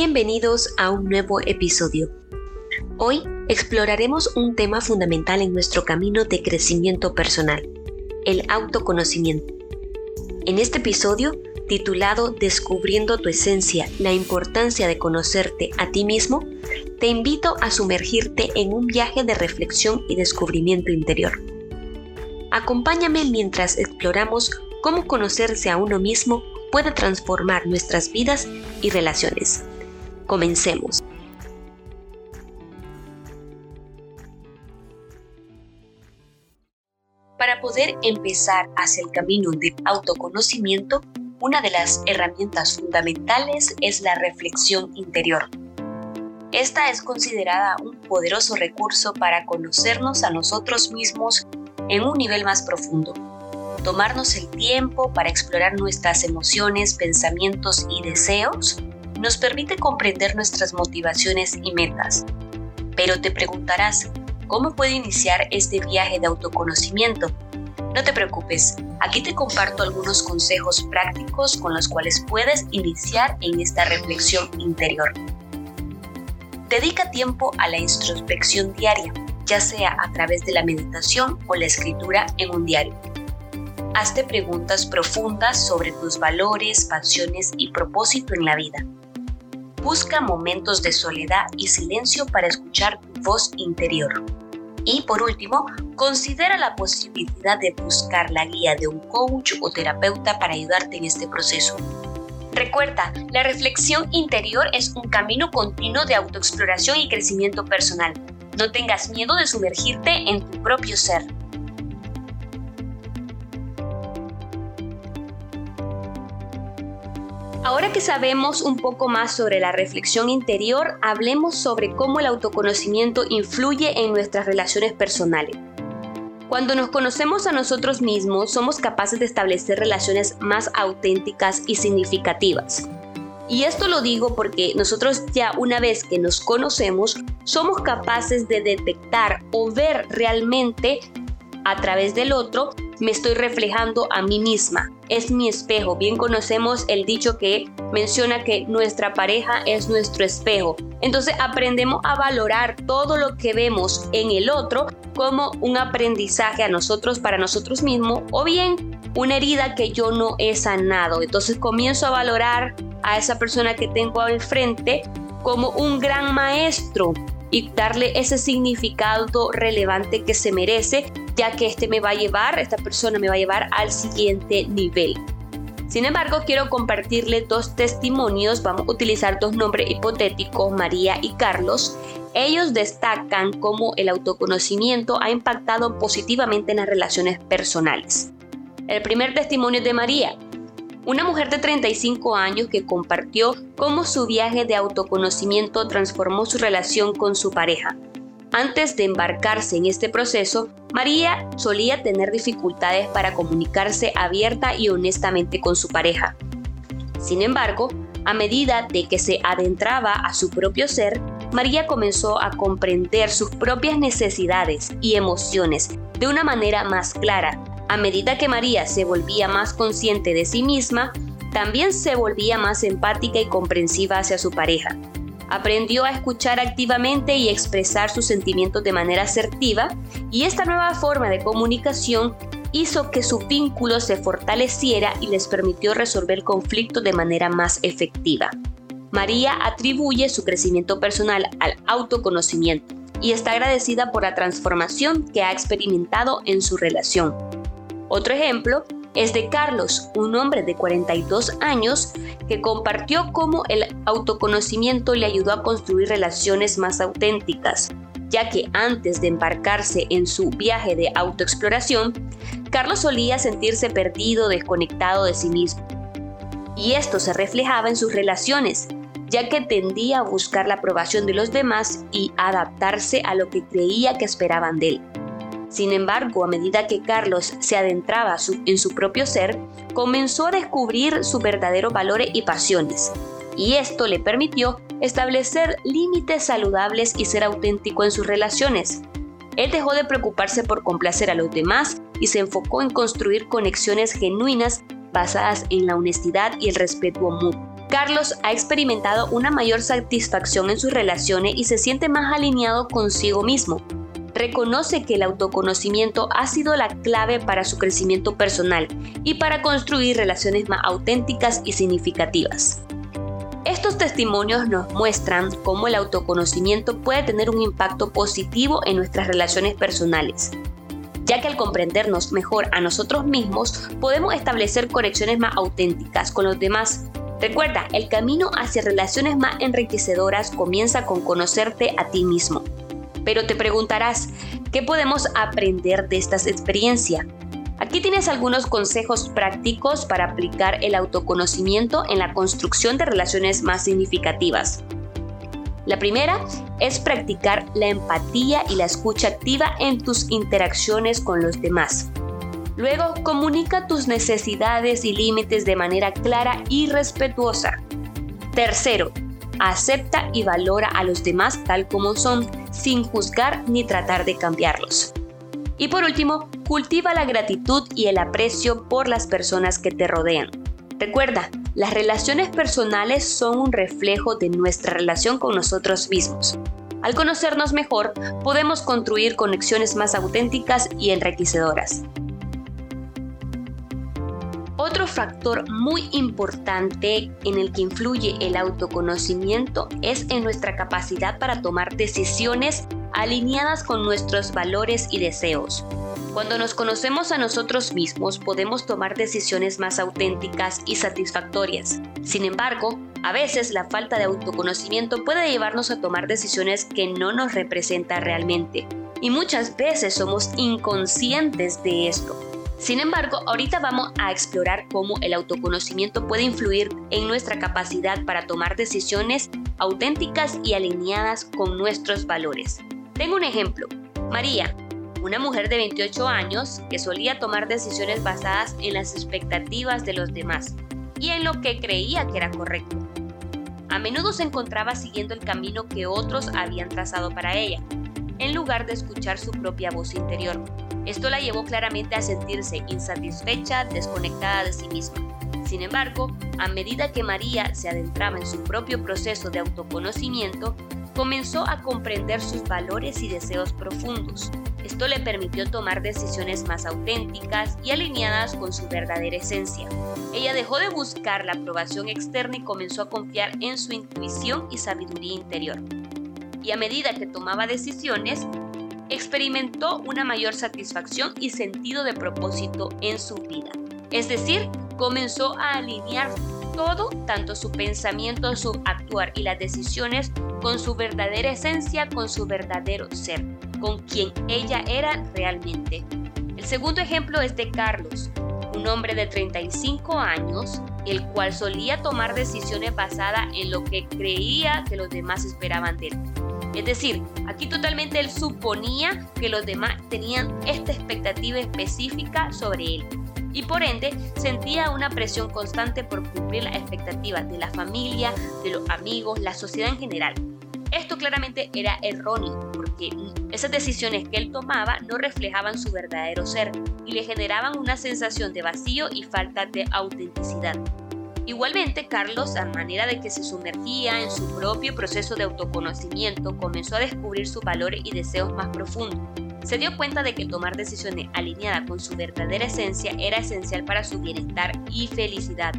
Bienvenidos a un nuevo episodio. Hoy exploraremos un tema fundamental en nuestro camino de crecimiento personal, el autoconocimiento. En este episodio, titulado Descubriendo tu esencia, la importancia de conocerte a ti mismo, te invito a sumergirte en un viaje de reflexión y descubrimiento interior. Acompáñame mientras exploramos cómo conocerse a uno mismo puede transformar nuestras vidas y relaciones. Comencemos. Para poder empezar hacia el camino del autoconocimiento, una de las herramientas fundamentales es la reflexión interior. Esta es considerada un poderoso recurso para conocernos a nosotros mismos en un nivel más profundo. Tomarnos el tiempo para explorar nuestras emociones, pensamientos y deseos nos permite comprender nuestras motivaciones y metas. Pero te preguntarás, ¿cómo puedo iniciar este viaje de autoconocimiento? No te preocupes, aquí te comparto algunos consejos prácticos con los cuales puedes iniciar en esta reflexión interior. Dedica tiempo a la introspección diaria, ya sea a través de la meditación o la escritura en un diario. Hazte preguntas profundas sobre tus valores, pasiones y propósito en la vida. Busca momentos de soledad y silencio para escuchar tu voz interior. Y por último, considera la posibilidad de buscar la guía de un coach o terapeuta para ayudarte en este proceso. Recuerda, la reflexión interior es un camino continuo de autoexploración y crecimiento personal. No tengas miedo de sumergirte en tu propio ser. Ahora que sabemos un poco más sobre la reflexión interior, hablemos sobre cómo el autoconocimiento influye en nuestras relaciones personales. Cuando nos conocemos a nosotros mismos, somos capaces de establecer relaciones más auténticas y significativas. Y esto lo digo porque nosotros ya una vez que nos conocemos, somos capaces de detectar o ver realmente a través del otro me estoy reflejando a mí misma. Es mi espejo. Bien conocemos el dicho que menciona que nuestra pareja es nuestro espejo. Entonces aprendemos a valorar todo lo que vemos en el otro como un aprendizaje a nosotros, para nosotros mismos, o bien una herida que yo no he sanado. Entonces comienzo a valorar a esa persona que tengo al frente como un gran maestro y darle ese significado relevante que se merece ya que este me va a llevar, esta persona me va a llevar al siguiente nivel. Sin embargo, quiero compartirle dos testimonios, vamos a utilizar dos nombres hipotéticos, María y Carlos. Ellos destacan cómo el autoconocimiento ha impactado positivamente en las relaciones personales. El primer testimonio es de María, una mujer de 35 años que compartió cómo su viaje de autoconocimiento transformó su relación con su pareja. Antes de embarcarse en este proceso, María solía tener dificultades para comunicarse abierta y honestamente con su pareja. Sin embargo, a medida de que se adentraba a su propio ser, María comenzó a comprender sus propias necesidades y emociones de una manera más clara. A medida que María se volvía más consciente de sí misma, también se volvía más empática y comprensiva hacia su pareja. Aprendió a escuchar activamente y expresar sus sentimientos de manera asertiva y esta nueva forma de comunicación hizo que su vínculo se fortaleciera y les permitió resolver conflictos de manera más efectiva. María atribuye su crecimiento personal al autoconocimiento y está agradecida por la transformación que ha experimentado en su relación. Otro ejemplo es de Carlos, un hombre de 42 años que compartió cómo el autoconocimiento le ayudó a construir relaciones más auténticas, ya que antes de embarcarse en su viaje de autoexploración, Carlos solía sentirse perdido, desconectado de sí mismo. Y esto se reflejaba en sus relaciones, ya que tendía a buscar la aprobación de los demás y adaptarse a lo que creía que esperaban de él. Sin embargo, a medida que Carlos se adentraba en su propio ser, comenzó a descubrir sus verdaderos valores y pasiones, y esto le permitió establecer límites saludables y ser auténtico en sus relaciones. Él dejó de preocuparse por complacer a los demás y se enfocó en construir conexiones genuinas basadas en la honestidad y el respeto mutuo. Carlos ha experimentado una mayor satisfacción en sus relaciones y se siente más alineado consigo mismo. Reconoce que el autoconocimiento ha sido la clave para su crecimiento personal y para construir relaciones más auténticas y significativas. Estos testimonios nos muestran cómo el autoconocimiento puede tener un impacto positivo en nuestras relaciones personales, ya que al comprendernos mejor a nosotros mismos podemos establecer conexiones más auténticas con los demás Recuerda, el camino hacia relaciones más enriquecedoras comienza con conocerte a ti mismo. Pero te preguntarás, ¿qué podemos aprender de estas experiencias? Aquí tienes algunos consejos prácticos para aplicar el autoconocimiento en la construcción de relaciones más significativas. La primera es practicar la empatía y la escucha activa en tus interacciones con los demás. Luego, comunica tus necesidades y límites de manera clara y respetuosa. Tercero, acepta y valora a los demás tal como son, sin juzgar ni tratar de cambiarlos. Y por último, cultiva la gratitud y el aprecio por las personas que te rodean. Recuerda, las relaciones personales son un reflejo de nuestra relación con nosotros mismos. Al conocernos mejor, podemos construir conexiones más auténticas y enriquecedoras. Otro factor muy importante en el que influye el autoconocimiento es en nuestra capacidad para tomar decisiones alineadas con nuestros valores y deseos. Cuando nos conocemos a nosotros mismos podemos tomar decisiones más auténticas y satisfactorias. Sin embargo, a veces la falta de autoconocimiento puede llevarnos a tomar decisiones que no nos representan realmente. Y muchas veces somos inconscientes de esto. Sin embargo, ahorita vamos a explorar cómo el autoconocimiento puede influir en nuestra capacidad para tomar decisiones auténticas y alineadas con nuestros valores. Tengo un ejemplo. María, una mujer de 28 años que solía tomar decisiones basadas en las expectativas de los demás y en lo que creía que era correcto. A menudo se encontraba siguiendo el camino que otros habían trazado para ella, en lugar de escuchar su propia voz interior. Esto la llevó claramente a sentirse insatisfecha, desconectada de sí misma. Sin embargo, a medida que María se adentraba en su propio proceso de autoconocimiento, comenzó a comprender sus valores y deseos profundos. Esto le permitió tomar decisiones más auténticas y alineadas con su verdadera esencia. Ella dejó de buscar la aprobación externa y comenzó a confiar en su intuición y sabiduría interior. Y a medida que tomaba decisiones, experimentó una mayor satisfacción y sentido de propósito en su vida. Es decir, comenzó a alinear todo, tanto su pensamiento, su actuar y las decisiones, con su verdadera esencia, con su verdadero ser, con quien ella era realmente. El segundo ejemplo es de Carlos, un hombre de 35 años, el cual solía tomar decisiones basadas en lo que creía que los demás esperaban de él. Es decir, aquí totalmente él suponía que los demás tenían esta expectativa específica sobre él y por ende sentía una presión constante por cumplir las expectativas de la familia, de los amigos, la sociedad en general. Esto claramente era erróneo porque esas decisiones que él tomaba no reflejaban su verdadero ser y le generaban una sensación de vacío y falta de autenticidad. Igualmente, Carlos, a manera de que se sumergía en su propio proceso de autoconocimiento, comenzó a descubrir sus valores y deseos más profundos. Se dio cuenta de que tomar decisiones alineadas con su verdadera esencia era esencial para su bienestar y felicidad.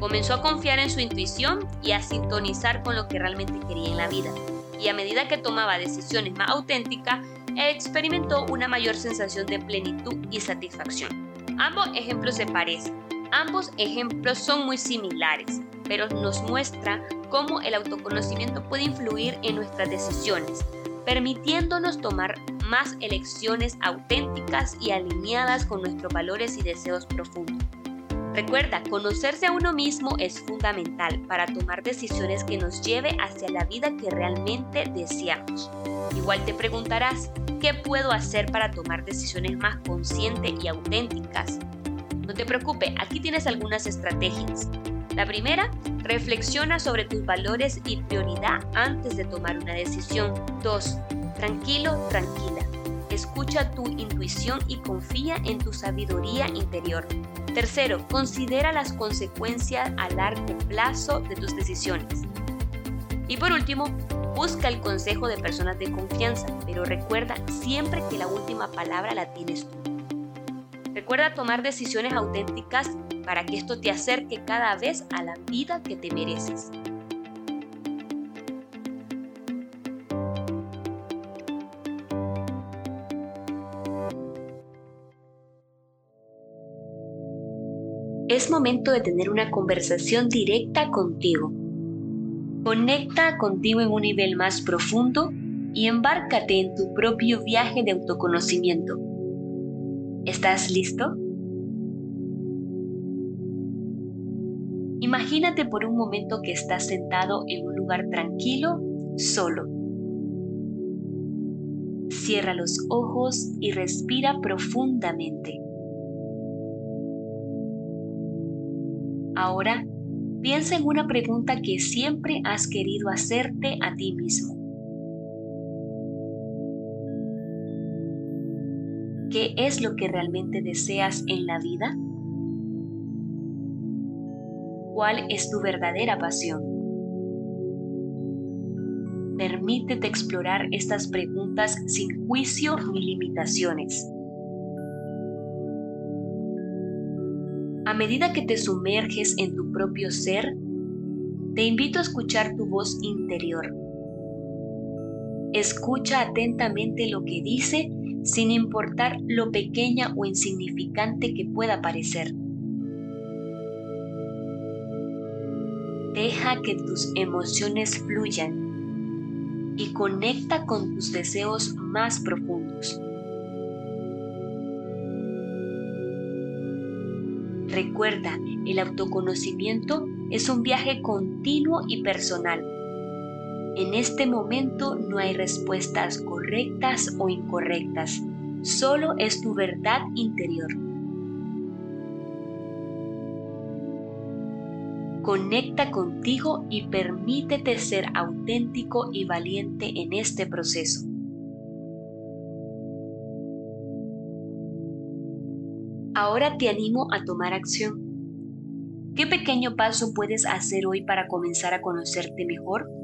Comenzó a confiar en su intuición y a sintonizar con lo que realmente quería en la vida. Y a medida que tomaba decisiones más auténticas, experimentó una mayor sensación de plenitud y satisfacción. Ambos ejemplos se parecen Ambos ejemplos son muy similares, pero nos muestra cómo el autoconocimiento puede influir en nuestras decisiones, permitiéndonos tomar más elecciones auténticas y alineadas con nuestros valores y deseos profundos. Recuerda, conocerse a uno mismo es fundamental para tomar decisiones que nos lleve hacia la vida que realmente deseamos. Igual te preguntarás, ¿qué puedo hacer para tomar decisiones más conscientes y auténticas? No te preocupes, aquí tienes algunas estrategias. La primera, reflexiona sobre tus valores y prioridad antes de tomar una decisión. 2. Tranquilo, tranquila. escucha tu intuición y confía en tu sabiduría interior. Tercero, considera las consecuencias a largo plazo de tus decisiones. Y por último, busca el consejo de personas de confianza, pero recuerda siempre que la última palabra la tienes tú. Recuerda tomar decisiones auténticas para que esto te acerque cada vez a la vida que te mereces. Es momento de tener una conversación directa contigo. Conecta contigo en un nivel más profundo y embárcate en tu propio viaje de autoconocimiento ¿Estás listo? Imagínate por un momento que estás sentado en un lugar tranquilo, solo. Cierra los ojos y respira profundamente. Ahora, piensa en una pregunta que siempre has querido hacerte a ti mismo. ¿Qué es lo que realmente deseas en la vida? ¿Cuál es tu verdadera pasión? Permítete explorar estas preguntas sin juicio ni limitaciones. A medida que te sumerges en tu propio ser, te invito a escuchar tu voz interior. Escucha atentamente lo que dice sin importar lo pequeña o insignificante que pueda parecer. Deja que tus emociones fluyan y conecta con tus deseos más profundos. Recuerda, el autoconocimiento es un viaje continuo y personal en este momento no hay respuestas correctas o incorrectas, solo es tu verdad interior. Conecta contigo y permítete ser auténtico y valiente en este proceso. Ahora te animo a tomar acción. ¿Qué pequeño paso puedes hacer hoy para comenzar a conocerte mejor?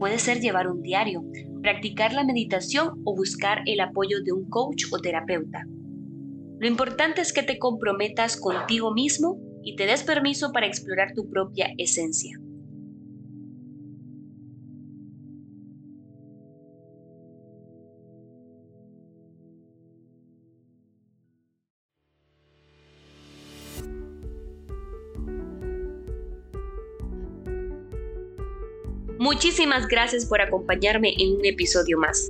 Puede ser llevar un diario, practicar la meditación o buscar el apoyo de un coach o terapeuta. Lo importante es que te comprometas contigo mismo y te des permiso para explorar tu propia esencia. Muchísimas gracias por acompañarme en un episodio más.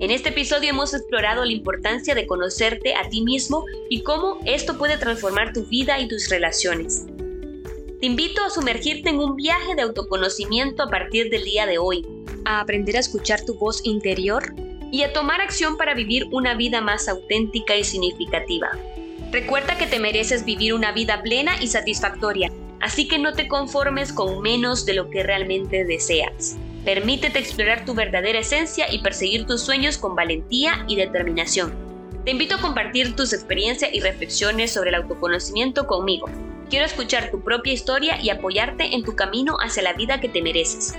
En este episodio hemos explorado la importancia de conocerte a ti mismo y cómo esto puede transformar tu vida y tus relaciones. Te invito a sumergirte en un viaje de autoconocimiento a partir del día de hoy, a aprender a escuchar tu voz interior y a tomar acción para vivir una vida más auténtica y significativa. Recuerda que te mereces vivir una vida plena y satisfactoria Así que no te conformes con menos de lo que realmente deseas. Permítete explorar tu verdadera esencia y perseguir tus sueños con valentía y determinación. Te invito a compartir tus experiencias y reflexiones sobre el autoconocimiento conmigo. Quiero escuchar tu propia historia y apoyarte en tu camino hacia la vida que te mereces.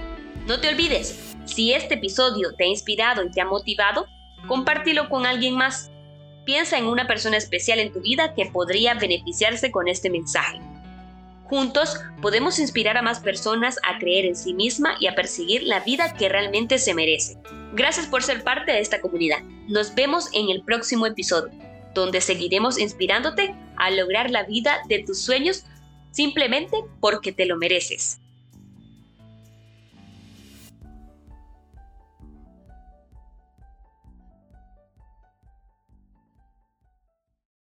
No te olvides, si este episodio te ha inspirado y te ha motivado, compártelo con alguien más. Piensa en una persona especial en tu vida que podría beneficiarse con este mensaje. Juntos podemos inspirar a más personas a creer en sí misma y a perseguir la vida que realmente se merece. Gracias por ser parte de esta comunidad. Nos vemos en el próximo episodio, donde seguiremos inspirándote a lograr la vida de tus sueños simplemente porque te lo mereces.